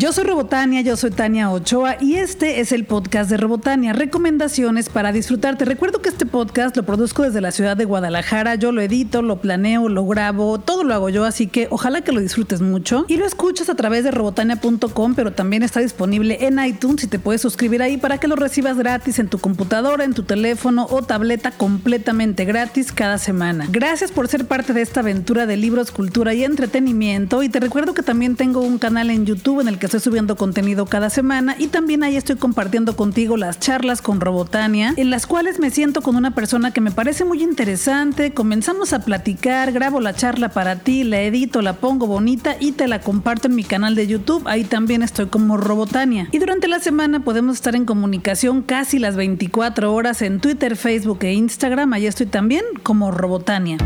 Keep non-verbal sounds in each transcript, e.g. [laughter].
Yo soy Robotania, yo soy Tania Ochoa y este es el podcast de Robotania, recomendaciones para disfrutarte. recuerdo que este podcast lo produzco desde la ciudad de Guadalajara, yo lo edito, lo planeo, lo grabo, todo lo hago yo, así que ojalá que lo disfrutes mucho y lo escuches a través de robotania.com, pero también está disponible en iTunes y te puedes suscribir ahí para que lo recibas gratis en tu computadora, en tu teléfono o tableta completamente gratis cada semana. Gracias por ser parte de esta aventura de libros, cultura y entretenimiento y te recuerdo que también tengo un canal en YouTube en el que estoy subiendo contenido cada semana y también ahí estoy compartiendo contigo las charlas con Robotania, en las cuales me siento con una persona que me parece muy interesante, comenzamos a platicar, grabo la charla para ti, la edito, la pongo bonita y te la comparto en mi canal de YouTube, ahí también estoy como Robotania. Y durante la semana podemos estar en comunicación casi las 24 horas en Twitter, Facebook e Instagram, ahí estoy también como Robotania.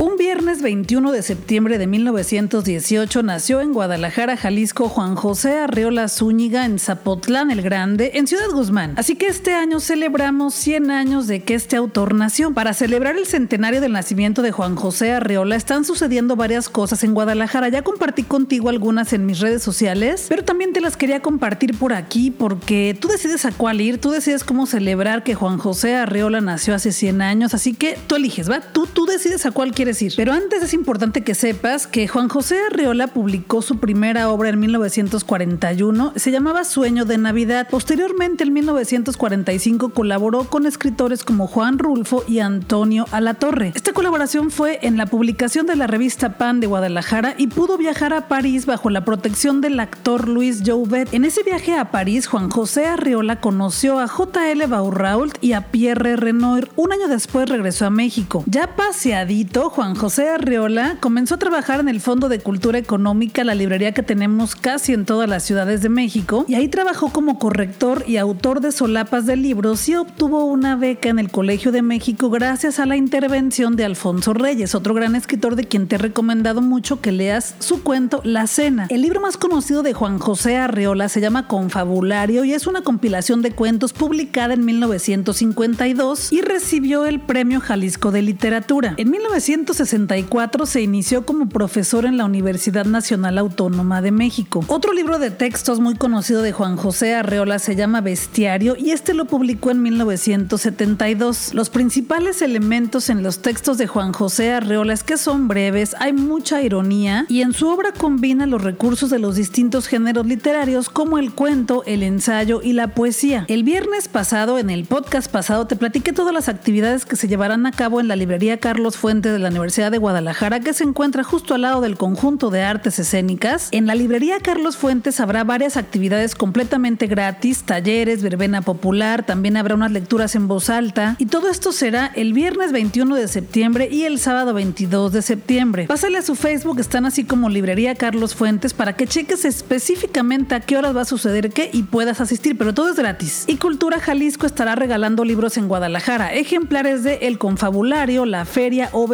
Un viernes 21 de septiembre de 1918 nació en Guadalajara, Jalisco, Juan José Arreola Zúñiga en Zapotlán el Grande, en Ciudad Guzmán. Así que este año celebramos 100 años de que este autor nació. Para celebrar el centenario del nacimiento de Juan José Arreola están sucediendo varias cosas en Guadalajara. Ya compartí contigo algunas en mis redes sociales, pero también te las quería compartir por aquí porque tú decides a cuál ir, tú decides cómo celebrar que Juan José Arreola nació hace 100 años, así que tú eliges, ¿va? Tú, tú decides a cuál quieres decir. Pero antes es importante que sepas que Juan José Arriola publicó su primera obra en 1941, se llamaba Sueño de Navidad. Posteriormente, en 1945, colaboró con escritores como Juan Rulfo y Antonio Alatorre. Esta colaboración fue en la publicación de la revista Pan de Guadalajara y pudo viajar a París bajo la protección del actor Luis Jouvet. En ese viaje a París, Juan José Arriola conoció a J.L. Baurault y a Pierre Renoir. Un año después regresó a México. Ya paseadito, Juan José Arriola comenzó a trabajar en el Fondo de Cultura Económica, la librería que tenemos casi en todas las ciudades de México, y ahí trabajó como corrector y autor de solapas de libros y obtuvo una beca en el Colegio de México gracias a la intervención de Alfonso Reyes, otro gran escritor de quien te he recomendado mucho que leas su cuento La Cena. El libro más conocido de Juan José Arriola se llama Confabulario y es una compilación de cuentos publicada en 1952 y recibió el Premio Jalisco de Literatura. En 1900 1964 se inició como profesor en la Universidad Nacional Autónoma de México. Otro libro de textos muy conocido de Juan José Arreola se llama Bestiario y este lo publicó en 1972. Los principales elementos en los textos de Juan José Arreola es que son breves, hay mucha ironía y en su obra combina los recursos de los distintos géneros literarios como el cuento, el ensayo y la poesía. El viernes pasado, en el podcast pasado, te platiqué todas las actividades que se llevarán a cabo en la librería Carlos Fuente de la Universidad de Guadalajara, que se encuentra justo al lado del conjunto de artes escénicas. En la librería Carlos Fuentes habrá varias actividades completamente gratis, talleres, verbena popular, también habrá unas lecturas en voz alta y todo esto será el viernes 21 de septiembre y el sábado 22 de septiembre. Pásale a su Facebook, están así como Librería Carlos Fuentes para que cheques específicamente a qué horas va a suceder qué y puedas asistir, pero todo es gratis. Y Cultura Jalisco estará regalando libros en Guadalajara, ejemplares de El Confabulario, La Feria o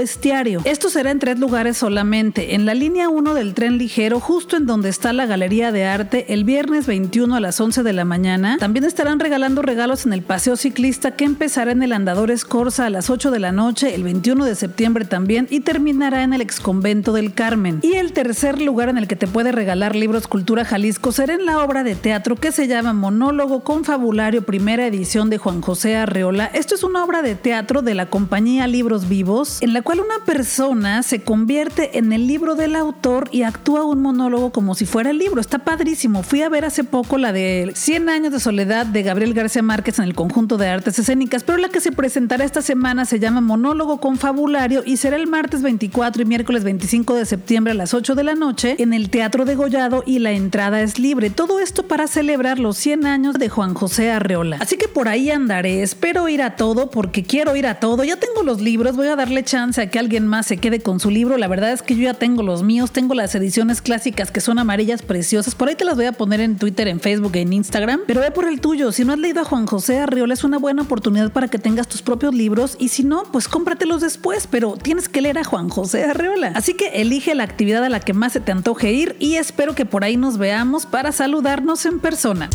Esto será en tres lugares solamente. En la línea 1 del tren ligero, justo en donde está la Galería de Arte, el viernes 21 a las 11 de la mañana. También estarán regalando regalos en el Paseo Ciclista que empezará en el Andador Escorza a las 8 de la noche, el 21 de septiembre también, y terminará en el Exconvento del Carmen. Y el tercer lugar en el que te puede regalar libros Cultura Jalisco será en la obra de teatro que se llama Monólogo con Fabulario, primera edición de Juan José Arreola. Esto es una obra de teatro de la compañía Libros Vivos, en la cual una persona se convierte en el libro del autor y actúa un monólogo como si fuera el libro. Está padrísimo. Fui a ver hace poco la de 100 años de soledad de Gabriel García Márquez en el conjunto de artes escénicas, pero la que se presentará esta semana se llama Monólogo con Fabulario y será el martes 24 y miércoles 25 de septiembre a las 8 de la noche en el Teatro de Gollado y la entrada es libre. Todo esto para celebrar los 100 años de Juan José Arreola. Así que por ahí andaré. Espero ir a todo porque quiero ir a todo. Ya tengo los libros, voy a darle chance a que alguien más se quede con su libro. La verdad es que yo ya tengo los míos, tengo las ediciones clásicas que son amarillas preciosas. Por ahí te las voy a poner en Twitter, en Facebook, en Instagram. Pero ve por el tuyo. Si no has leído a Juan José Arriola, es una buena oportunidad para que tengas tus propios libros. Y si no, pues cómpratelos después. Pero tienes que leer a Juan José Arriola. Así que elige la actividad a la que más se te antoje ir y espero que por ahí nos veamos para saludarnos en persona.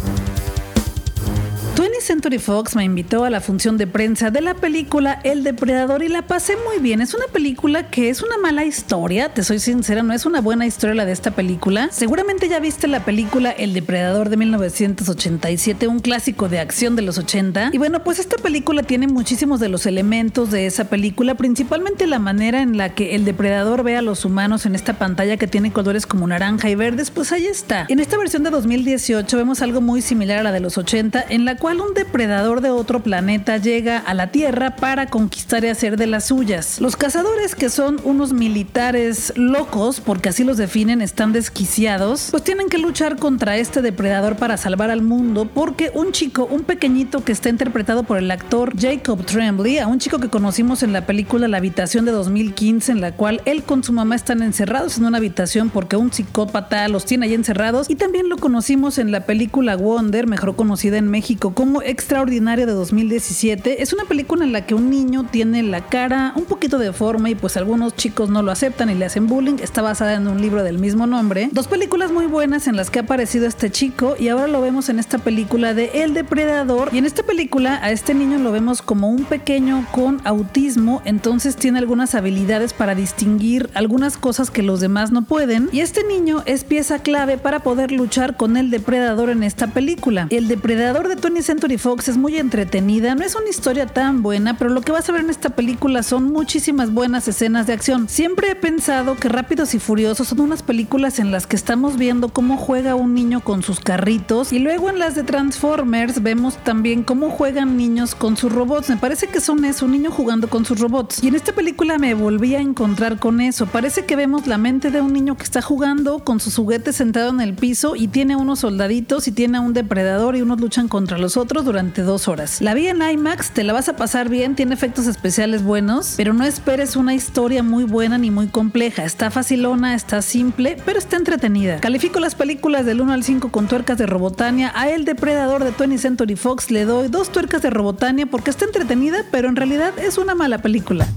20th Century Fox me invitó a la función de prensa de la película El Depredador y la pasé muy bien. Es una película que es una mala historia, te soy sincera, no es una buena historia la de esta película. Seguramente ya viste la película El Depredador de 1987, un clásico de acción de los 80. Y bueno, pues esta película tiene muchísimos de los elementos de esa película, principalmente la manera en la que el depredador ve a los humanos en esta pantalla que tiene colores como naranja y verdes, pues ahí está. En esta versión de 2018 vemos algo muy similar a la de los 80, en la cual un depredador de otro planeta llega a la Tierra para conquistar y hacer de las suyas. Los cazadores, que son unos militares locos, porque así los definen, están desquiciados, pues tienen que luchar contra este depredador para salvar al mundo, porque un chico, un pequeñito que está interpretado por el actor Jacob Tremblay, a un chico que conocimos en la película La habitación de 2015, en la cual él con su mamá están encerrados en una habitación porque un psicópata los tiene ahí encerrados, y también lo conocimos en la película Wonder, mejor conocida en México como Extraordinaria de 2017. Es una película en la que un niño tiene la cara un poquito de forma y pues algunos chicos no lo aceptan y le hacen bullying. Está basada en un libro del mismo nombre. Dos películas muy buenas en las que ha aparecido este chico y ahora lo vemos en esta película de El Depredador. Y en esta película a este niño lo vemos como un pequeño con autismo, entonces tiene algunas habilidades para distinguir algunas cosas que los demás no pueden. Y este niño es pieza clave para poder luchar con el depredador en esta película. El depredador de Tony Century Fox es muy entretenida, no es una historia tan buena, pero lo que vas a ver en esta película son muchísimas buenas escenas de acción. Siempre he pensado que Rápidos y Furiosos son unas películas en las que estamos viendo cómo juega un niño con sus carritos y luego en las de Transformers vemos también cómo juegan niños con sus robots. Me parece que son eso, un niño jugando con sus robots. Y en esta película me volví a encontrar con eso. Parece que vemos la mente de un niño que está jugando con sus juguetes sentado en el piso y tiene unos soldaditos y tiene a un depredador y unos luchan contra los otros durante dos horas. La vi en IMAX, te la vas a pasar bien, tiene efectos especiales buenos, pero no esperes una historia muy buena ni muy compleja. Está facilona, está simple, pero está entretenida. Califico las películas del 1 al 5 con tuercas de Robotania. A El Depredador de 20 Century Fox le doy dos tuercas de Robotania porque está entretenida, pero en realidad es una mala película.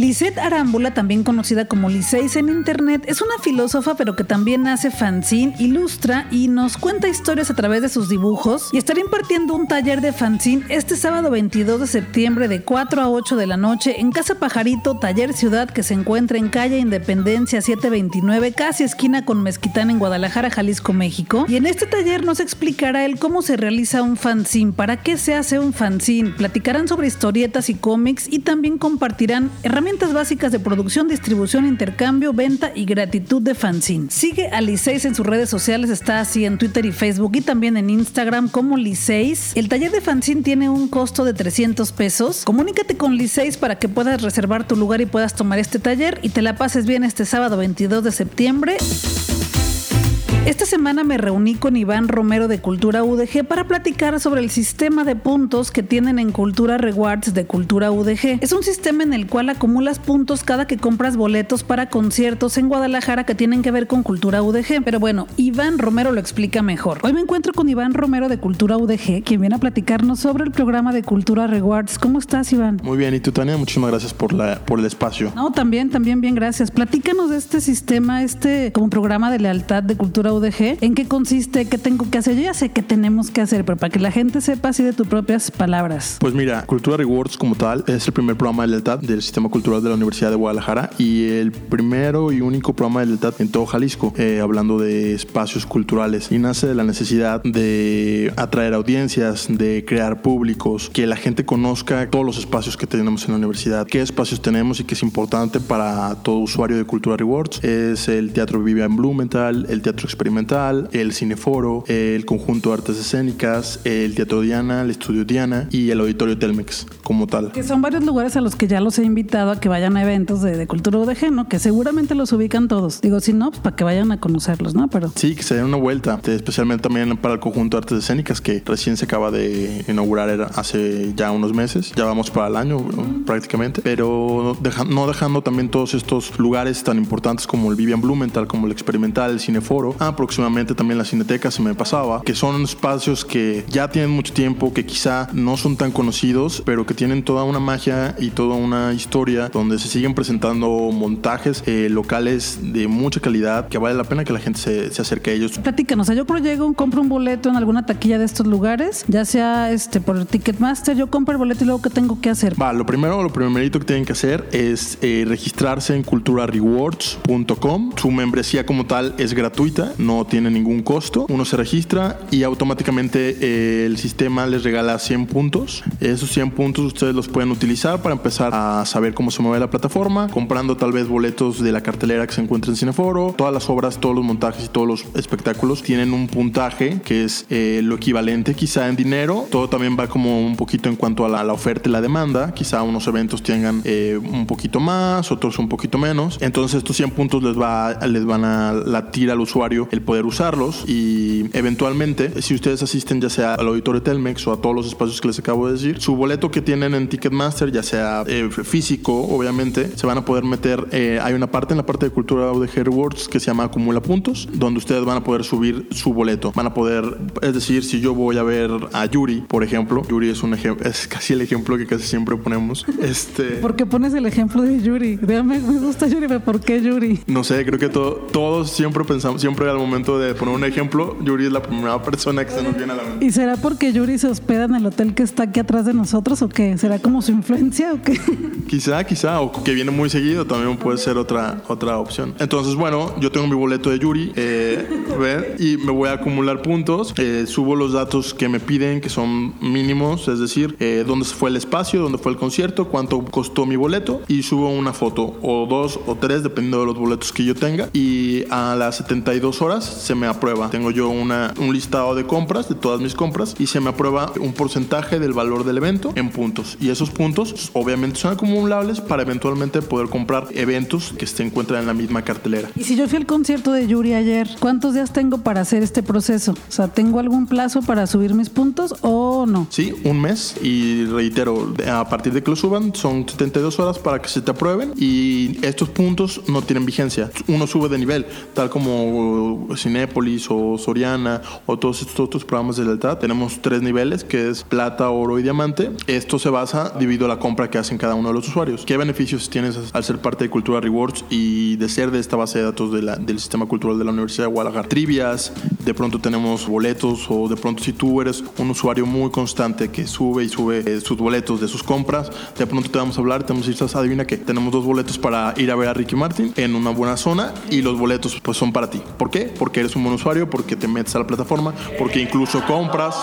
Lisette Arámbula, también conocida como Liseis en internet, es una filósofa pero que también hace fanzine, ilustra y nos cuenta historias a través de sus dibujos y estará impartiendo un taller de fanzine este sábado 22 de septiembre de 4 a 8 de la noche en Casa Pajarito, Taller Ciudad que se encuentra en calle Independencia 729, casi esquina con Mezquitán en Guadalajara, Jalisco, México. Y en este taller nos explicará él cómo se realiza un fanzine, para qué se hace un fanzine, platicarán sobre historietas y cómics y también compartirán herramientas básicas de producción, distribución, intercambio, venta y gratitud de fanzine. Sigue a Liceis en sus redes sociales, está así en Twitter y Facebook y también en Instagram como Liceis. El taller de fanzine tiene un costo de 300 pesos. Comunícate con Liceis para que puedas reservar tu lugar y puedas tomar este taller y te la pases bien este sábado 22 de septiembre. Esta semana me reuní con Iván Romero de Cultura UDG para platicar sobre el sistema de puntos que tienen en Cultura Rewards de Cultura UDG. Es un sistema en el cual acumulas puntos cada que compras boletos para conciertos en Guadalajara que tienen que ver con Cultura UDG. Pero bueno, Iván Romero lo explica mejor. Hoy me encuentro con Iván Romero de Cultura UDG, quien viene a platicarnos sobre el programa de Cultura Rewards. ¿Cómo estás, Iván? Muy bien, y tú, Tania, muchísimas gracias por, la, por el espacio. No, también, también bien, gracias. Platícanos de este sistema, este como programa de lealtad de Cultura UDG, ¿en qué consiste? ¿Qué tengo que hacer? Yo ya sé qué tenemos que hacer, pero para que la gente sepa así de tus propias palabras. Pues mira, Cultura Rewards como tal es el primer programa de lealtad del sistema cultural de la Universidad de Guadalajara y el primero y único programa de lealtad en todo Jalisco, eh, hablando de espacios culturales. Y nace de la necesidad de atraer audiencias, de crear públicos, que la gente conozca todos los espacios que tenemos en la universidad, qué espacios tenemos y qué es importante para todo usuario de Cultura Rewards. Es el Teatro Vivian Blumenthal, el Teatro Experimental, el Cineforo, el Conjunto de Artes Escénicas, el Teatro Diana, el Estudio Diana y el Auditorio Telmex como tal. Que son varios lugares a los que ya los he invitado a que vayan a eventos de, de Cultura UDG, ¿no? Que seguramente los ubican todos. Digo, si no, pues para que vayan a conocerlos, ¿no? Pero Sí, que se den una vuelta, especialmente también para el Conjunto de Artes Escénicas que recién se acaba de inaugurar hace ya unos meses. Ya vamos para el año prácticamente, pero deja- no dejando también todos estos lugares tan importantes como el Vivian Blumenthal, como el Experimental, el Cineforo, a Próximamente también la Cineteca se me pasaba, que son espacios que ya tienen mucho tiempo, que quizá no son tan conocidos, pero que tienen toda una magia y toda una historia donde se siguen presentando montajes eh, locales de mucha calidad que vale la pena que la gente se, se acerque a ellos. Platícanos, yo creo llego, compro un boleto en alguna taquilla de estos lugares, ya sea este por Ticketmaster, yo compro el boleto y luego ¿qué tengo que hacer? Va, lo primero, lo primerito que tienen que hacer es eh, registrarse en culturarewards.com. Su membresía como tal es gratuita, no tiene ningún costo. Uno se registra y automáticamente eh, el sistema les regala 100 puntos. Esos 100 puntos ustedes los pueden utilizar para empezar a saber cómo se mueve la plataforma, comprando tal vez boletos de la cartelera que se encuentra en Cineforo. Todas las obras, todos los montajes y todos los espectáculos tienen un puntaje que es eh, lo equivalente quizá en dinero. Todo también va como un poquito en cuanto a la, oferta y la demanda. Quizá unos eventos tengan eh, un poquito más, otros un poquito menos. Entonces estos 100 puntos les, va, les van a latir al usuario el poder usarlos y eventualmente si ustedes asisten ya sea al auditorio Telmex o a todos los espacios que les acabo de decir, su boleto que tienen en Ticketmaster, ya sea eh, físico, obviamente, se van a poder meter. Eh, hay una parte en la parte de cultura de Rewards que se llama Acumula Puntos, donde ustedes van a poder subir su boleto. Van a poder, es decir, si yo voy a ver a Yuri, por ejemplo, Yuri es un ejemplo, es casi el ejemplo que casi siempre ponemos. [laughs] Este. ¿Por qué pones el ejemplo de Yuri? me gusta Yuri, pero ¿por qué Yuri? No sé, creo que todos siempre pensamos, siempre al momento de poner un ejemplo, Yuri es la primera persona que se nos viene a la mente. ¿Y será porque Yuri se hospeda en el hotel que está aquí atrás de nosotros o qué? ¿Será como su influencia o qué? [laughs] Quizá, quizá, o que viene muy seguido también puede ser otra, otra opción. Entonces, bueno, yo tengo mi boleto de Yuri eh, y me voy a acumular puntos. Eh, subo los datos que me piden, que son mínimos, es decir, eh, dónde fue el espacio, dónde fue el concierto, cuánto costó mi boleto y subo una foto o dos o tres, dependiendo de los boletos que yo tenga. Y a las 72 horas se me aprueba. Tengo yo una, un listado de compras, de todas mis compras, y se me aprueba un porcentaje del valor del evento en puntos. Y esos puntos obviamente son acumulables para eventualmente poder comprar eventos que se encuentran en la misma cartelera. Y si yo fui al concierto de Yuri ayer, ¿cuántos días tengo para hacer este proceso? O sea, ¿tengo algún plazo para subir mis puntos o no? Sí, un mes. Y reitero, a partir de que lo suban, son 72 horas para que se te aprueben. Y estos puntos no tienen vigencia. Uno sube de nivel, tal como Cinépolis o Soriana o todos estos otros programas de lealtad. Tenemos tres niveles, que es plata, oro y diamante. Esto se basa debido a la compra que hacen cada uno de los usuarios. ¿Qué beneficios tienes al ser parte de Cultura Rewards y de ser de esta base de datos del sistema cultural de la Universidad de Guadalajara? Trivias, de pronto tenemos boletos o de pronto si tú eres un usuario muy constante que sube y sube eh, sus boletos de sus compras, de pronto te vamos a hablar, te vamos a decir, adivina que tenemos dos boletos para ir a ver a Ricky Martin en una buena zona y los boletos pues son para ti. ¿Por qué? Porque eres un buen usuario, porque te metes a la plataforma, porque incluso compras.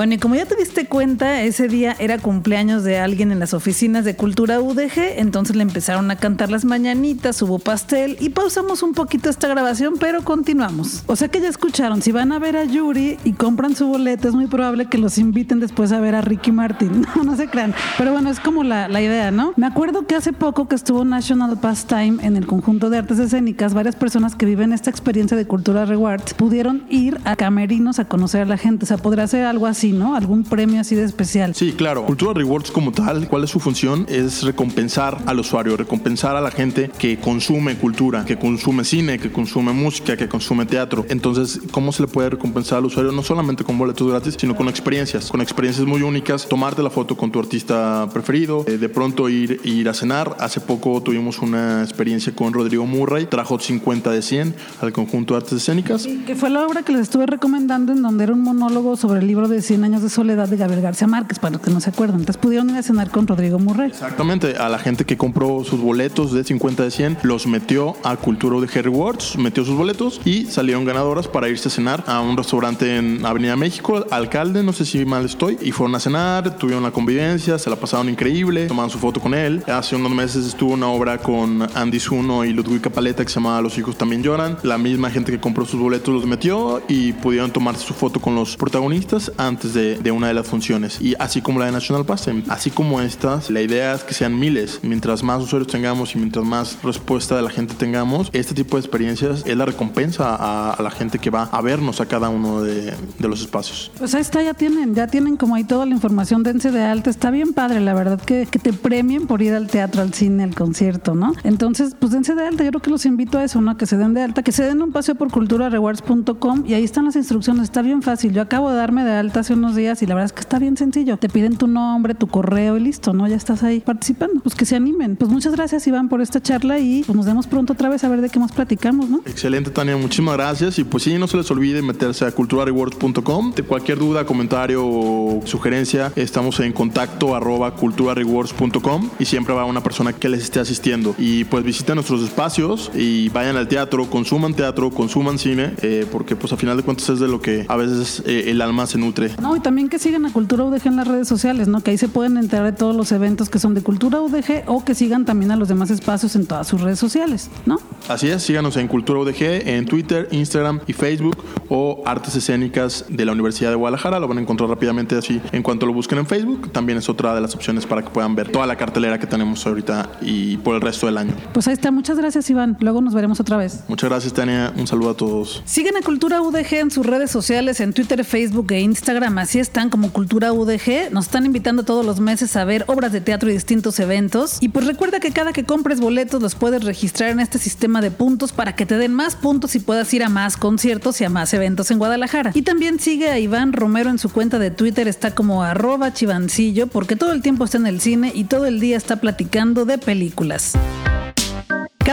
Bueno, y como ya te diste cuenta, ese día era cumpleaños de alguien en las oficinas de Cultura UDG, entonces le empezaron a cantar las mañanitas, hubo pastel y pausamos un poquito esta grabación, pero continuamos. O sea que ya escucharon, si van a ver a Yuri y compran su boleto, es muy probable que los inviten después a ver a Ricky Martin. [laughs] No, no se crean. Pero bueno, es como la, la idea, ¿no? Me acuerdo que hace poco que estuvo National Pastime en el conjunto de artes escénicas, varias personas que viven esta experiencia de Cultura Rewards pudieron ir a camerinos a conocer a la gente. O sea, podría ser algo así ¿no? Algún premio así de especial. Sí, claro. Cultura Rewards como tal, ¿cuál es su función? Es recompensar al usuario, recompensar a la gente que consume cultura, que consume cine, que consume música, que consume teatro. Entonces, ¿cómo se le puede recompensar al usuario? No solamente con boletos gratis, sino con experiencias, con experiencias muy únicas, tomarte la foto con tu artista preferido, eh, de pronto ir, ir a cenar. Hace poco tuvimos una experiencia con Rodrigo Murray, trajo 50 de 100 al conjunto de artes escénicas. que fue la obra que les estuve recomendando en donde era un monólogo sobre el libro de 100 años de soledad de Gabriel García Márquez, para los que no se acuerdan. Entonces pudieron ir a cenar con Rodrigo Murray. Exactamente, a la gente que compró sus boletos de 50 de 100, los metió a Cultura de Harry Rewards, metió sus boletos y salieron ganadoras para irse a cenar a un restaurante en Avenida México, alcalde, no sé si mal estoy, y fueron a cenar, tuvieron la convivencia, se la pasaron increíble, tomaron su foto con él. Hace unos meses estuvo una obra con Andy Zuno y Ludwig Paleta que se llamaba Los hijos también lloran. La misma gente que compró sus boletos los metió y pudieron tomarse su foto con los protagonistas antes de, una de las funciones. Y así como la de National Pass, así como estas, la idea es que sean miles. Mientras más usuarios tengamos y mientras más respuesta de la gente tengamos, este tipo de experiencias es la recompensa a, la gente que va a vernos a cada uno de, de, los espacios. Pues ahí está, ya tienen, ya tienen como ahí toda la información, dense de alta, está bien padre, la verdad, que, que te premien por ir al teatro, al cine, al concierto, ¿no? Entonces, pues dense de alta, yo creo que los invito a eso, ¿no? Que se den de alta, que se den un paseo por culturarewards.com y ahí están las instrucciones, está bien fácil. Yo acabo de darme de alta unos días y la verdad es que está bien sencillo. Te piden tu nombre, tu correo y listo, ¿no? Ya estás ahí participando. Pues que se animen. Pues muchas gracias, Iván, por esta charla y pues nos vemos pronto otra vez a ver de qué más platicamos, ¿no? Excelente, Tania, muchísimas gracias. Y pues sí, no se les olvide meterse a culturarewards.com. De cualquier duda, comentario o sugerencia, estamos en contacto arroba culturarewards.com y siempre va una persona que les esté asistiendo. Y pues visiten nuestros espacios y vayan al teatro, consuman teatro, consuman cine, eh, porque pues a final de cuentas es de lo que a veces eh, el alma se nutre. No, y también que sigan a Cultura UDG en las redes sociales, ¿no? Que ahí se pueden enterar de todos los eventos que son de Cultura UDG o que sigan también a los demás espacios en todas sus redes sociales, ¿no? Así es, síganos en Cultura UDG, en Twitter, Instagram y Facebook o Artes Escénicas de la Universidad de Guadalajara. Lo van a encontrar rápidamente así en cuanto lo busquen en Facebook. También es otra de las opciones para que puedan ver toda la cartelera que tenemos ahorita y por el resto del año. Pues ahí está, muchas gracias Iván. Luego nos veremos otra vez. Muchas gracias Tania, un saludo a todos. Sigan a Cultura UDG en sus redes sociales, en Twitter, Facebook e Instagram. Así están como Cultura UDG. Nos están invitando todos los meses a ver obras de teatro y distintos eventos. Y pues recuerda que cada que compres boletos los puedes registrar en este sistema de puntos para que te den más puntos y puedas ir a más conciertos y a más eventos en Guadalajara. Y también sigue a Iván Romero en su cuenta de Twitter, está como arroba chivancillo, porque todo el tiempo está en el cine y todo el día está platicando de películas.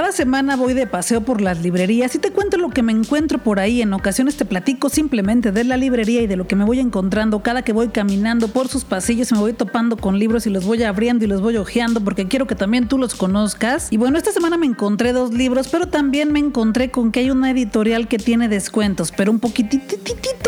Cada semana voy de paseo por las librerías y te cuento lo que me encuentro por ahí. En ocasiones te platico simplemente de la librería y de lo que me voy encontrando cada que voy caminando por sus pasillos. Me voy topando con libros y los voy abriendo y los voy hojeando porque quiero que también tú los conozcas. Y bueno, esta semana me encontré dos libros, pero también me encontré con que hay una editorial que tiene descuentos, pero un poquitito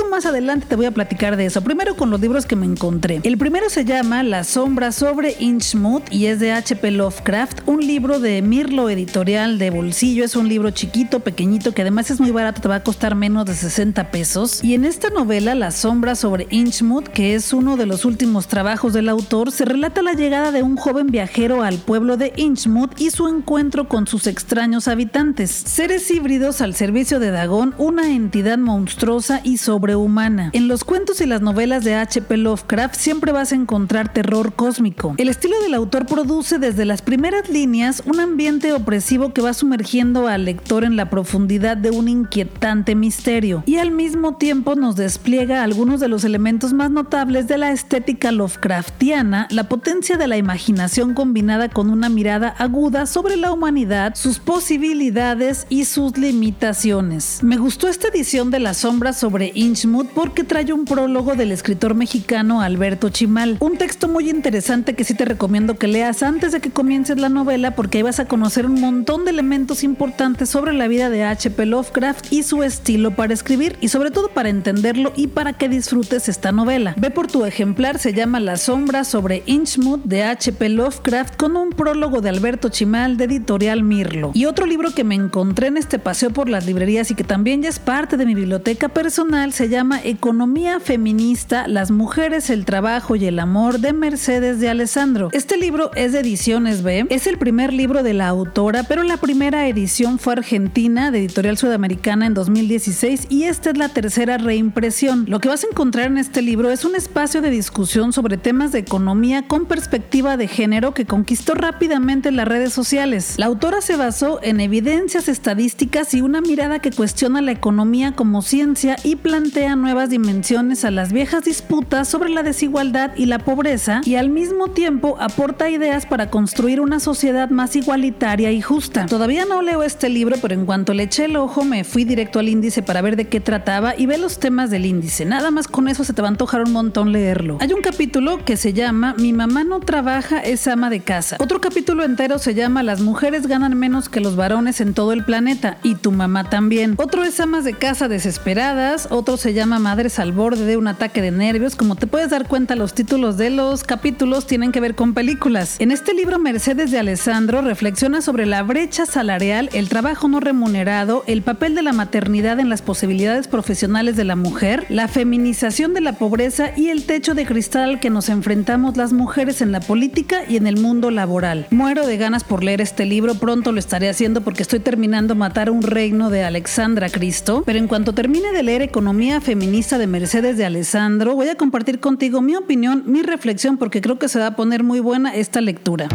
más adelante te voy a platicar de eso. Primero con los libros que me encontré. El primero se llama La sombra sobre Inchmouth y es de H.P. Lovecraft, un libro de Mirlo Editorial de bolsillo. Es un libro chiquito, pequeñito, que además es muy barato, te va a costar menos de 60 pesos. Y en esta novela, La sombra sobre Inchmouth, que es uno de los últimos trabajos del autor, se relata la llegada de un joven viajero al pueblo de Inchmouth y su encuentro con sus extraños habitantes. Seres híbridos al servicio de Dagon, una entidad monstruosa y sobrehumana. En los cuentos y las novelas de H.P. Lovecraft siempre vas a encontrar terror cósmico. El estilo del autor produce desde las primeras líneas un ambiente opresivo que va sumergiendo al lector en la profundidad de un inquietante misterio y al mismo tiempo nos despliega algunos de los elementos más notables de la estética Lovecraftiana, la potencia de la imaginación combinada con una mirada aguda sobre la humanidad, sus posibilidades y sus limitaciones. Me gustó esta edición de La sombra sobre Inchmouth porque trae un prólogo del escritor mexicano Alberto Chimal, un texto muy interesante que sí te recomiendo que leas antes de que comiences la novela porque ahí vas a conocer un montón de elementos importantes sobre la vida de H.P. Lovecraft y su estilo para escribir y sobre todo para entenderlo y para que disfrutes esta novela. Ve por tu ejemplar, se llama La sombra sobre Inchmouth de H.P. Lovecraft con un prólogo de Alberto Chimal de editorial Mirlo. Y otro libro que me encontré en este paseo por las librerías y que también ya es parte de mi biblioteca personal se llama Economía Feminista, las mujeres, el trabajo y el amor de Mercedes de Alessandro. Este libro es de ediciones B, es el primer libro de la autora, pero la primera edición fue argentina de Editorial Sudamericana en 2016 y esta es la tercera reimpresión. Lo que vas a encontrar en este libro es un espacio de discusión sobre temas de economía con perspectiva de género que conquistó rápidamente las redes sociales. La autora se basó en evidencias estadísticas y una mirada que cuestiona la economía como ciencia y plantea nuevas dimensiones a las viejas disputas sobre la desigualdad y la pobreza y al mismo tiempo aporta ideas para construir una sociedad más igualitaria y justa. Todavía no leo este libro, pero en cuanto le eché el ojo me fui directo al índice para ver de qué trataba y ve los temas del índice. Nada más con eso se te va a antojar un montón leerlo. Hay un capítulo que se llama Mi mamá no trabaja, es ama de casa. Otro capítulo entero se llama Las mujeres ganan menos que los varones en todo el planeta y tu mamá también. Otro es amas de casa desesperadas, otro se llama Madres al borde de un ataque de nervios. Como te puedes dar cuenta, los títulos de los capítulos tienen que ver con películas. En este libro, Mercedes de Alessandro reflexiona sobre la brecha salarial, el trabajo no remunerado, el papel de la maternidad en las posibilidades profesionales de la mujer, la feminización de la pobreza y el techo de cristal al que nos enfrentamos las mujeres en la política y en el mundo laboral. Muero de ganas por leer este libro, pronto lo estaré haciendo porque estoy terminando Matar un reino de Alexandra Cristo, pero en cuanto termine de leer Economía Feminista de Mercedes de Alessandro, voy a compartir contigo mi opinión, mi reflexión, porque creo que se va a poner muy buena esta lectura.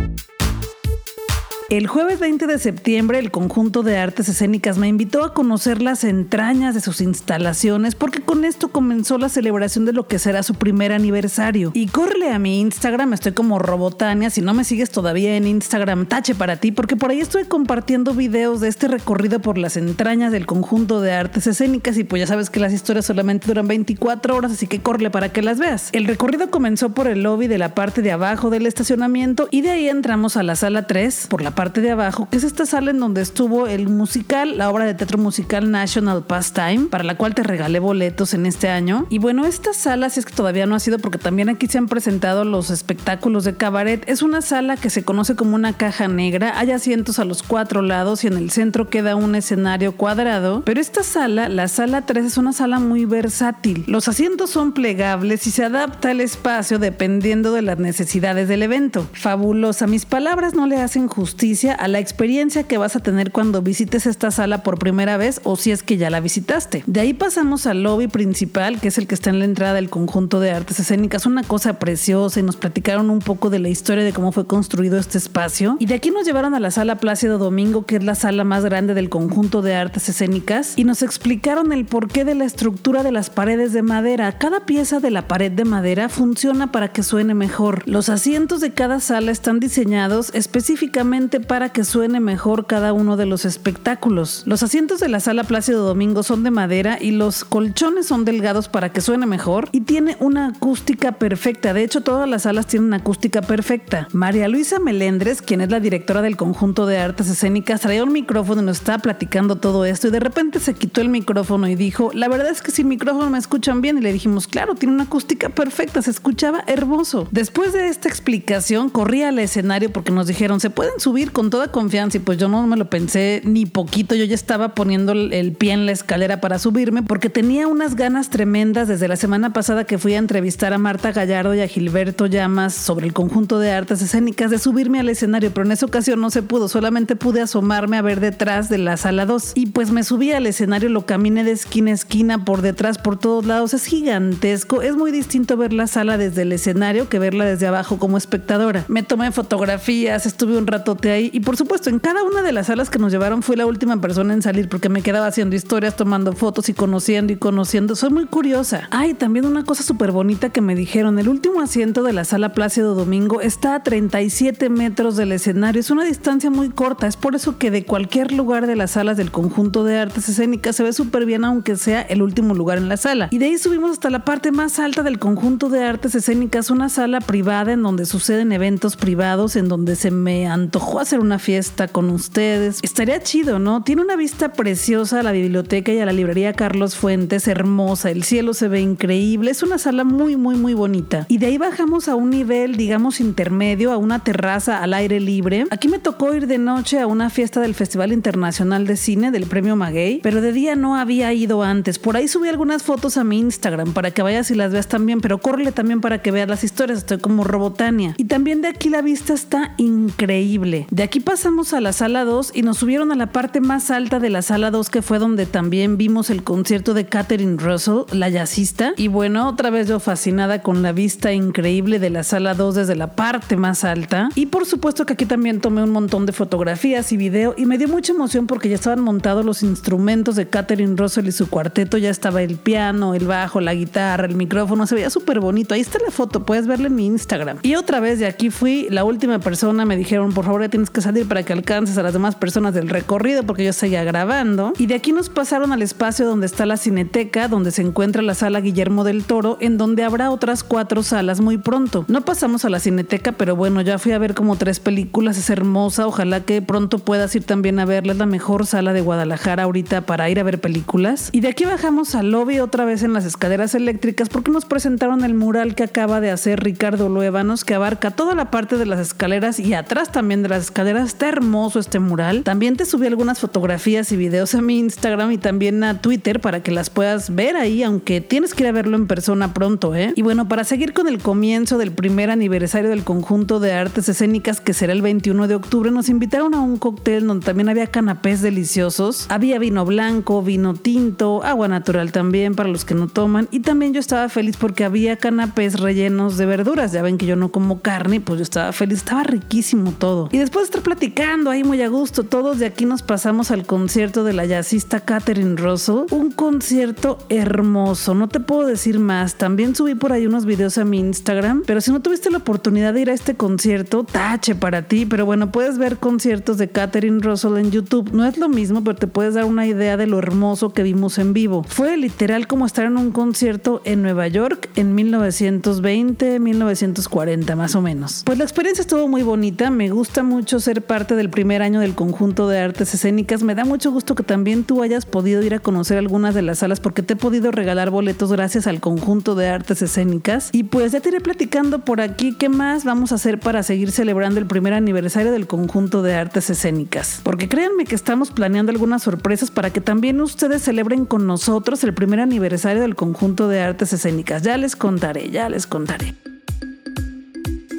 El jueves 20 de septiembre, el conjunto de artes escénicas me invitó a conocer las entrañas de sus instalaciones porque con esto comenzó la celebración de lo que será su primer aniversario. Y córrele a mi Instagram, estoy como Robotania, si no me sigues todavía en Instagram, tache para ti, porque por ahí estoy compartiendo videos de este recorrido por las entrañas del conjunto de artes escénicas y pues ya sabes que las historias solamente duran 24 horas, así que córrele para que las veas. El recorrido comenzó por el lobby de la parte de abajo del estacionamiento y de ahí entramos a la sala 3 por la parte de abajo, que es esta sala en donde estuvo el musical, la obra de teatro musical National Pastime, para la cual te regalé boletos en este año. Y bueno, esta sala, si es que todavía no ha sido, porque también aquí se han presentado los espectáculos de cabaret, es una sala que se conoce como una caja negra. Hay asientos a los cuatro lados y en el centro queda un escenario cuadrado. Pero esta sala, la sala 3, es una sala muy versátil. Los asientos son plegables y se adapta el espacio dependiendo de las necesidades del evento. Fabulosa. Mis palabras no le hacen justicia a la experiencia que vas a tener cuando visites esta sala por primera vez o si es que ya la visitaste. De ahí pasamos al lobby principal, que es el que está en la entrada del conjunto de artes escénicas, una cosa preciosa y nos platicaron un poco de la historia de cómo fue construido este espacio. Y de aquí nos llevaron a la sala Plácido Domingo, que es la sala más grande del conjunto de artes escénicas, y nos explicaron el porqué de la estructura de las paredes de madera. Cada pieza de la pared de madera funciona para que suene mejor. Los asientos de cada sala están diseñados específicamente para que suene mejor cada uno de los espectáculos. Los asientos de la sala Plácido Domingo son de madera y los colchones son delgados para que suene mejor y tiene una acústica perfecta. De hecho, todas las salas tienen acústica perfecta. María Luisa Melendres, quien es la directora del conjunto de artes escénicas, traía un micrófono y nos estaba platicando todo esto y de repente se quitó el micrófono y dijo, la verdad es que sin micrófono me escuchan bien y le dijimos, claro, tiene una acústica perfecta, se escuchaba hermoso. Después de esta explicación, corrí al escenario porque nos dijeron, se pueden subir con toda confianza y pues yo no me lo pensé ni poquito, yo ya estaba poniendo el pie en la escalera para subirme porque tenía unas ganas tremendas desde la semana pasada que fui a entrevistar a Marta Gallardo y a Gilberto Llamas sobre el conjunto de artes escénicas de subirme al escenario, pero en esa ocasión no se pudo, solamente pude asomarme a ver detrás de la sala 2 y pues me subí al escenario, lo caminé de esquina a esquina, por detrás, por todos lados, es gigantesco, es muy distinto ver la sala desde el escenario que verla desde abajo como espectadora. Me tomé fotografías, estuve un rato Y por supuesto, en cada una de las salas que nos llevaron fui la última persona en salir porque me quedaba haciendo historias, tomando fotos y conociendo y conociendo. Soy muy curiosa. Ay, también una cosa súper bonita que me dijeron. El último asiento de la sala Plácido Domingo está a 37 metros del escenario. Es una distancia muy corta. Es por eso que de cualquier lugar de las salas del conjunto de artes escénicas se ve súper bien, aunque sea el último lugar en la sala. Y de ahí subimos hasta la parte más alta del conjunto de artes escénicas, una sala privada en donde suceden eventos privados, en donde se me antojó hacer una fiesta con ustedes. Estaría chido, ¿no? Tiene una vista preciosa a la biblioteca y a la librería Carlos Fuentes, hermosa. El cielo se ve increíble. Es una sala muy, muy, muy bonita. Y de ahí bajamos a un nivel, digamos, intermedio, a una terraza al aire libre. Aquí me tocó ir de noche a una fiesta del Festival Internacional de Cine del Premio Maguey, pero de día no había ido antes. Por ahí subí algunas fotos a mi Instagram para que vayas y las veas también, pero córrele también para que veas las historias. Estoy como Robotania. Y también de aquí la vista está increíble. De aquí pasamos a la sala 2 y nos subieron a la parte más alta de la sala 2 que fue donde también vimos el concierto de Catherine Russell, la jazzista. Y bueno, otra vez yo fascinada con la vista increíble de la sala 2 desde la parte más alta. Y por supuesto que aquí también tomé un montón de fotografías y video y me dio mucha emoción porque ya estaban montados los instrumentos de Catherine Russell y su cuarteto. Ya estaba el piano, el bajo, la guitarra, el micrófono. Se veía súper bonito. Ahí está la foto, puedes verla en mi Instagram. Y otra vez de aquí fui la última persona. Me dijeron, por favor, que salir para que alcances a las demás personas del recorrido porque yo seguía grabando. Y de aquí nos pasaron al espacio donde está la cineteca, donde se encuentra la sala Guillermo del Toro, en donde habrá otras cuatro salas muy pronto. No pasamos a la cineteca, pero bueno, ya fui a ver como tres películas, es hermosa, ojalá que pronto puedas ir también a verla, es la mejor sala de Guadalajara ahorita para ir a ver películas. Y de aquí bajamos al lobby otra vez en las escaleras eléctricas porque nos presentaron el mural que acaba de hacer Ricardo Luévanos, que abarca toda la parte de las escaleras y atrás también de las escaleras. Está hermoso este mural. También te subí algunas fotografías y videos a mi Instagram y también a Twitter para que las puedas ver ahí, aunque tienes que ir a verlo en persona pronto, ¿eh? Y bueno, para seguir con el comienzo del primer aniversario del conjunto de artes escénicas, que será el 21 de octubre, nos invitaron a un cóctel donde también había canapés deliciosos. Había vino blanco, vino tinto, agua natural también para los que no toman. Y también yo estaba feliz porque había canapés rellenos de verduras. Ya ven que yo no como carne, pues yo estaba feliz. Estaba riquísimo todo. Y después estar platicando ahí muy a gusto, todos de aquí nos pasamos al concierto de la jazzista Catherine Russell. Un concierto hermoso, no te puedo decir más. También subí por ahí unos videos a mi Instagram, pero si no tuviste la oportunidad de ir a este concierto, tache para ti. Pero bueno, puedes ver conciertos de Catherine Russell en YouTube. No es lo mismo, pero te puedes dar una idea de lo hermoso que vimos en vivo. Fue literal como estar en un concierto en Nueva York en 1920, 1940 más o menos. Pues la experiencia estuvo muy bonita, me gusta mucho ser parte del primer año del conjunto de artes escénicas, me da mucho gusto que también tú hayas podido ir a conocer algunas de las salas porque te he podido regalar boletos gracias al conjunto de artes escénicas y pues ya te iré platicando por aquí qué más vamos a hacer para seguir celebrando el primer aniversario del conjunto de artes escénicas. Porque créanme que estamos planeando algunas sorpresas para que también ustedes celebren con nosotros el primer aniversario del conjunto de artes escénicas. Ya les contaré, ya les contaré.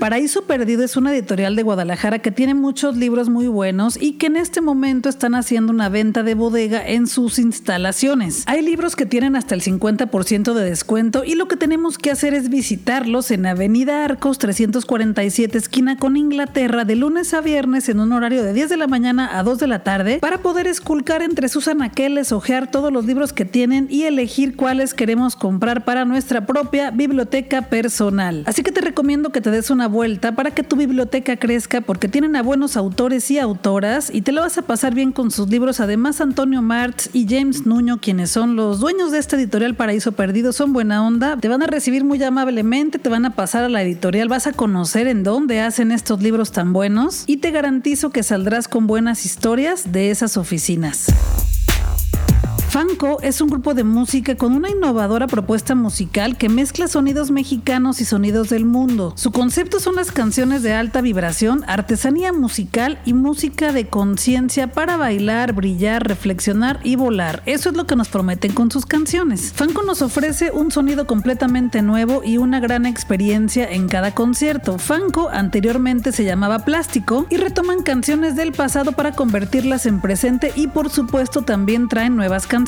Paraíso Perdido es una editorial de Guadalajara que tiene muchos libros muy buenos y que en este momento están haciendo una venta de bodega en sus instalaciones. Hay libros que tienen hasta el 50% de descuento y lo que tenemos que hacer es visitarlos en Avenida Arcos 347 esquina con Inglaterra de lunes a viernes en un horario de 10 de la mañana a 2 de la tarde para poder esculcar entre sus anaqueles, ojear todos los libros que tienen y elegir cuáles queremos comprar para nuestra propia biblioteca personal. Así que te recomiendo que te des una vuelta para que tu biblioteca crezca porque tienen a buenos autores y autoras y te lo vas a pasar bien con sus libros. Además, Antonio Martz y James Nuño, quienes son los dueños de esta editorial Paraíso Perdido, son buena onda. Te van a recibir muy amablemente, te van a pasar a la editorial, vas a conocer en dónde hacen estos libros tan buenos y te garantizo que saldrás con buenas historias de esas oficinas. Fanco es un grupo de música con una innovadora propuesta musical que mezcla sonidos mexicanos y sonidos del mundo. Su concepto son las canciones de alta vibración, artesanía musical y música de conciencia para bailar, brillar, reflexionar y volar. Eso es lo que nos prometen con sus canciones. Fanco nos ofrece un sonido completamente nuevo y una gran experiencia en cada concierto. Fanco anteriormente se llamaba Plástico y retoman canciones del pasado para convertirlas en presente y por supuesto también traen nuevas canciones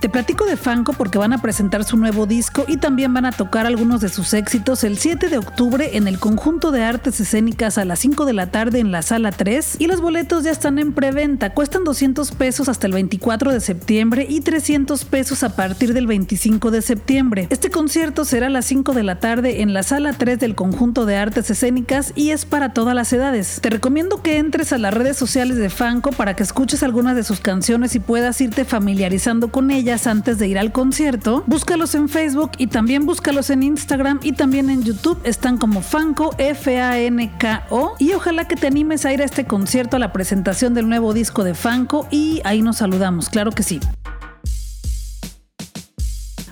te platico de Fanco porque van a presentar su nuevo disco y también van a tocar algunos de sus éxitos el 7 de octubre en el conjunto de artes escénicas a las 5 de la tarde en la sala 3 y los boletos ya están en preventa. Cuestan 200 pesos hasta el 24 de septiembre y 300 pesos a partir del 25 de septiembre. Este concierto será a las 5 de la tarde en la sala 3 del conjunto de artes escénicas y es para todas las edades. Te recomiendo que entres a las redes sociales de Fanco para que escuches algunas de sus canciones y puedas irte familiarizando con ellas antes de ir al concierto, búscalos en Facebook y también búscalos en Instagram y también en YouTube. Están como Fanco, F-A-N-K-O. Y ojalá que te animes a ir a este concierto, a la presentación del nuevo disco de Fanco y ahí nos saludamos, claro que sí.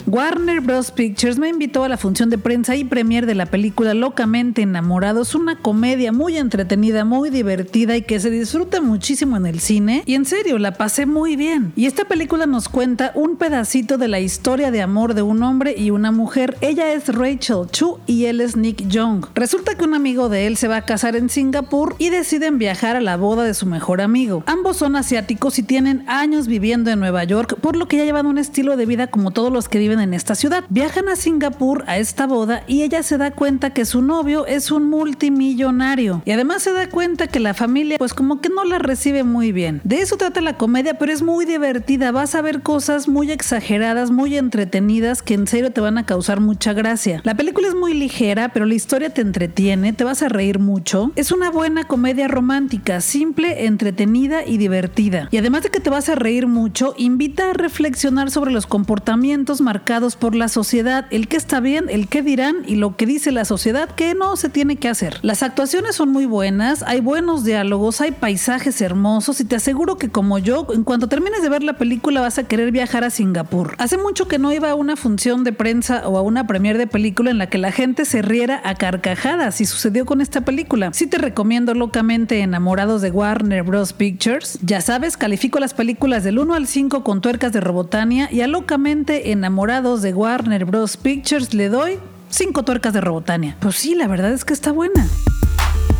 Warner Bros. Pictures me invitó a la función de prensa y premier de la película Locamente Enamorados, una comedia muy entretenida, muy divertida y que se disfruta muchísimo en el cine. Y en serio, la pasé muy bien. Y esta película nos cuenta un pedacito de la historia de amor de un hombre y una mujer. Ella es Rachel Chu y él es Nick Young. Resulta que un amigo de él se va a casar en Singapur y deciden viajar a la boda de su mejor amigo. Ambos son asiáticos y tienen años viviendo en Nueva York, por lo que ya llevan un estilo de vida como todos los que viven en esta ciudad. Viajan a Singapur a esta boda y ella se da cuenta que su novio es un multimillonario y además se da cuenta que la familia pues como que no la recibe muy bien. De eso trata la comedia, pero es muy divertida. Vas a ver cosas muy exageradas, muy entretenidas que en serio te van a causar mucha gracia. La película es muy ligera, pero la historia te entretiene, te vas a reír mucho. Es una buena comedia romántica, simple, entretenida y divertida. Y además de que te vas a reír mucho, invita a reflexionar sobre los comportamientos marcados por la sociedad, el que está bien, el que dirán y lo que dice la sociedad que no se tiene que hacer. Las actuaciones son muy buenas, hay buenos diálogos, hay paisajes hermosos y te aseguro que como yo, en cuanto termines de ver la película vas a querer viajar a Singapur. Hace mucho que no iba a una función de prensa o a una premier de película en la que la gente se riera a carcajadas y sucedió con esta película. Sí te recomiendo locamente Enamorados de Warner Bros. Pictures. Ya sabes, califico las películas del 1 al 5 con tuercas de Robotania y a locamente Enamorados de Warner Bros. Pictures le doy 5 tuercas de Robotania. Pues sí, la verdad es que está buena.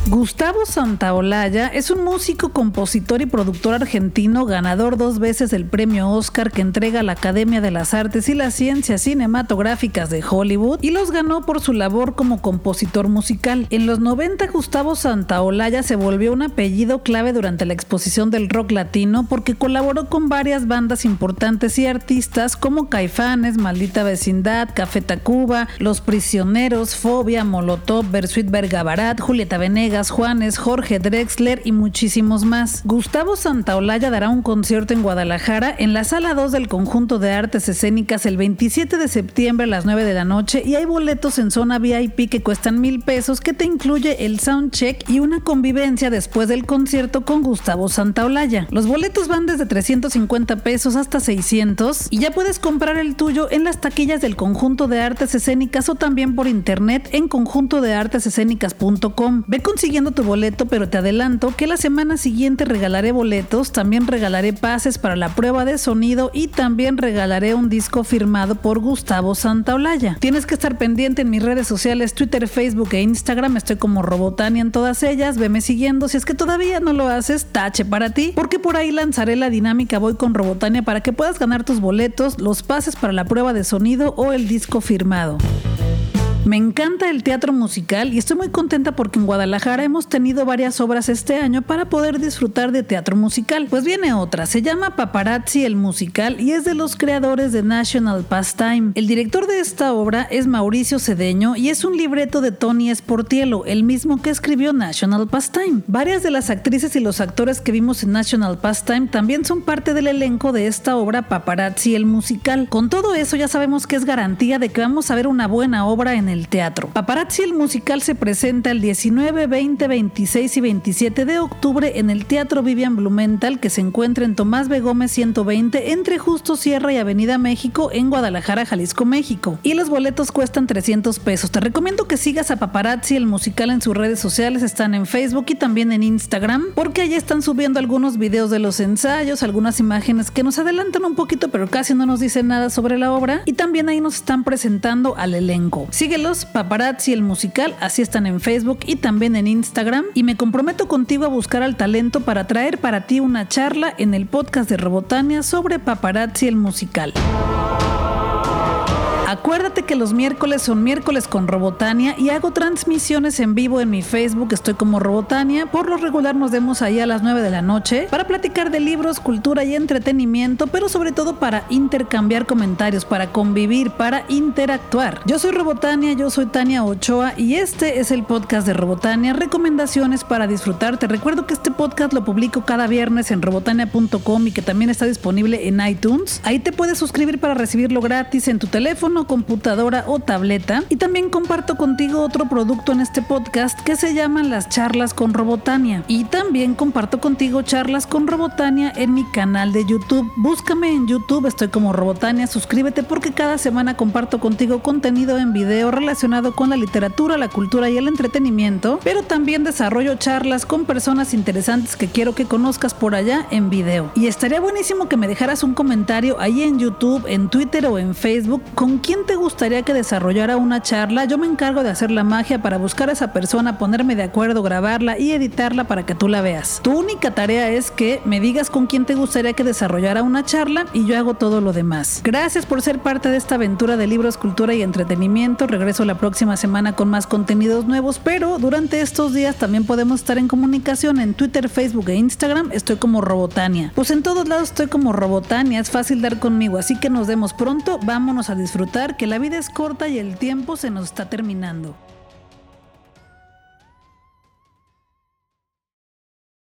Gustavo Santaolalla es un músico, compositor y productor argentino ganador dos veces del premio Oscar que entrega la Academia de las Artes y las Ciencias Cinematográficas de Hollywood y los ganó por su labor como compositor musical. En los 90 Gustavo Santaolalla se volvió un apellido clave durante la exposición del rock latino porque colaboró con varias bandas importantes y artistas como Caifanes, Maldita Vecindad, Café Tacuba, Los Prisioneros, Fobia, Molotov, Bersuit Vergabarat, Julieta Venegas, Juanes, Jorge Drexler y muchísimos más. Gustavo Santaolalla dará un concierto en Guadalajara en la sala 2 del conjunto de artes escénicas el 27 de septiembre a las 9 de la noche y hay boletos en zona VIP que cuestan mil pesos que te incluye el soundcheck y una convivencia después del concierto con Gustavo Santaolalla. Los boletos van desde 350 pesos hasta 600 y ya puedes comprar el tuyo en las taquillas del conjunto de artes escénicas o también por internet en conjuntodeartesescénicas.com. Ve con siguiendo tu boleto, pero te adelanto que la semana siguiente regalaré boletos, también regalaré pases para la prueba de sonido y también regalaré un disco firmado por Gustavo Santaolalla. Tienes que estar pendiente en mis redes sociales, Twitter, Facebook e Instagram, estoy como Robotania en todas ellas, veme siguiendo, si es que todavía no lo haces, tache para ti, porque por ahí lanzaré la dinámica Voy con Robotania para que puedas ganar tus boletos, los pases para la prueba de sonido o el disco firmado. Me encanta el teatro musical y estoy muy contenta porque en Guadalajara hemos tenido varias obras este año para poder disfrutar de teatro musical. Pues viene otra, se llama Paparazzi el musical y es de los creadores de National Pastime. El director de esta obra es Mauricio Cedeño y es un libreto de Tony Sportiello, el mismo que escribió National Pastime. Varias de las actrices y los actores que vimos en National Pastime también son parte del elenco de esta obra Paparazzi el musical. Con todo eso ya sabemos que es garantía de que vamos a ver una buena obra en el el teatro. Paparazzi el musical se presenta el 19, 20, 26 y 27 de octubre en el Teatro Vivian Blumenthal que se encuentra en Tomás B. Gómez 120 entre Justo Sierra y Avenida México en Guadalajara, Jalisco, México. Y los boletos cuestan 300 pesos. Te recomiendo que sigas a Paparazzi el musical en sus redes sociales, están en Facebook y también en Instagram, porque allí están subiendo algunos videos de los ensayos, algunas imágenes que nos adelantan un poquito pero casi no nos dicen nada sobre la obra y también ahí nos están presentando al elenco. Síguelo Paparazzi el musical, así están en Facebook y también en Instagram. Y me comprometo contigo a buscar al talento para traer para ti una charla en el podcast de Robotania sobre Paparazzi el musical. Acuérdate que los miércoles son miércoles con Robotania y hago transmisiones en vivo en mi Facebook, estoy como Robotania. Por lo regular nos vemos ahí a las 9 de la noche para platicar de libros, cultura y entretenimiento, pero sobre todo para intercambiar comentarios, para convivir, para interactuar. Yo soy Robotania, yo soy Tania Ochoa y este es el podcast de Robotania, recomendaciones para disfrutar. Te recuerdo que este podcast lo publico cada viernes en robotania.com y que también está disponible en iTunes. Ahí te puedes suscribir para recibirlo gratis en tu teléfono computadora o tableta. Y también comparto contigo otro producto en este podcast que se llaman las charlas con Robotania. Y también comparto contigo charlas con Robotania en mi canal de YouTube. Búscame en YouTube, estoy como Robotania, suscríbete porque cada semana comparto contigo contenido en video relacionado con la literatura, la cultura y el entretenimiento, pero también desarrollo charlas con personas interesantes que quiero que conozcas por allá en video. Y estaría buenísimo que me dejaras un comentario ahí en YouTube, en Twitter o en Facebook con quién te gustaría que desarrollara una charla. Yo me encargo de hacer la magia para buscar a esa persona, ponerme de acuerdo, grabarla y editarla para que tú la veas. Tu única tarea es que me digas con quién te gustaría que desarrollara una charla y yo hago todo lo demás. Gracias por ser parte de esta aventura de libros, cultura y entretenimiento. Regreso la próxima semana con más contenidos nuevos, pero durante estos días también podemos estar en comunicación en Twitter, Facebook e Instagram. Estoy como Robotania. Pues en todos lados estoy como Robotania. Es fácil dar conmigo, así que nos vemos pronto. Vámonos a disfrutar que la vida es corta y el tiempo se nos está terminando.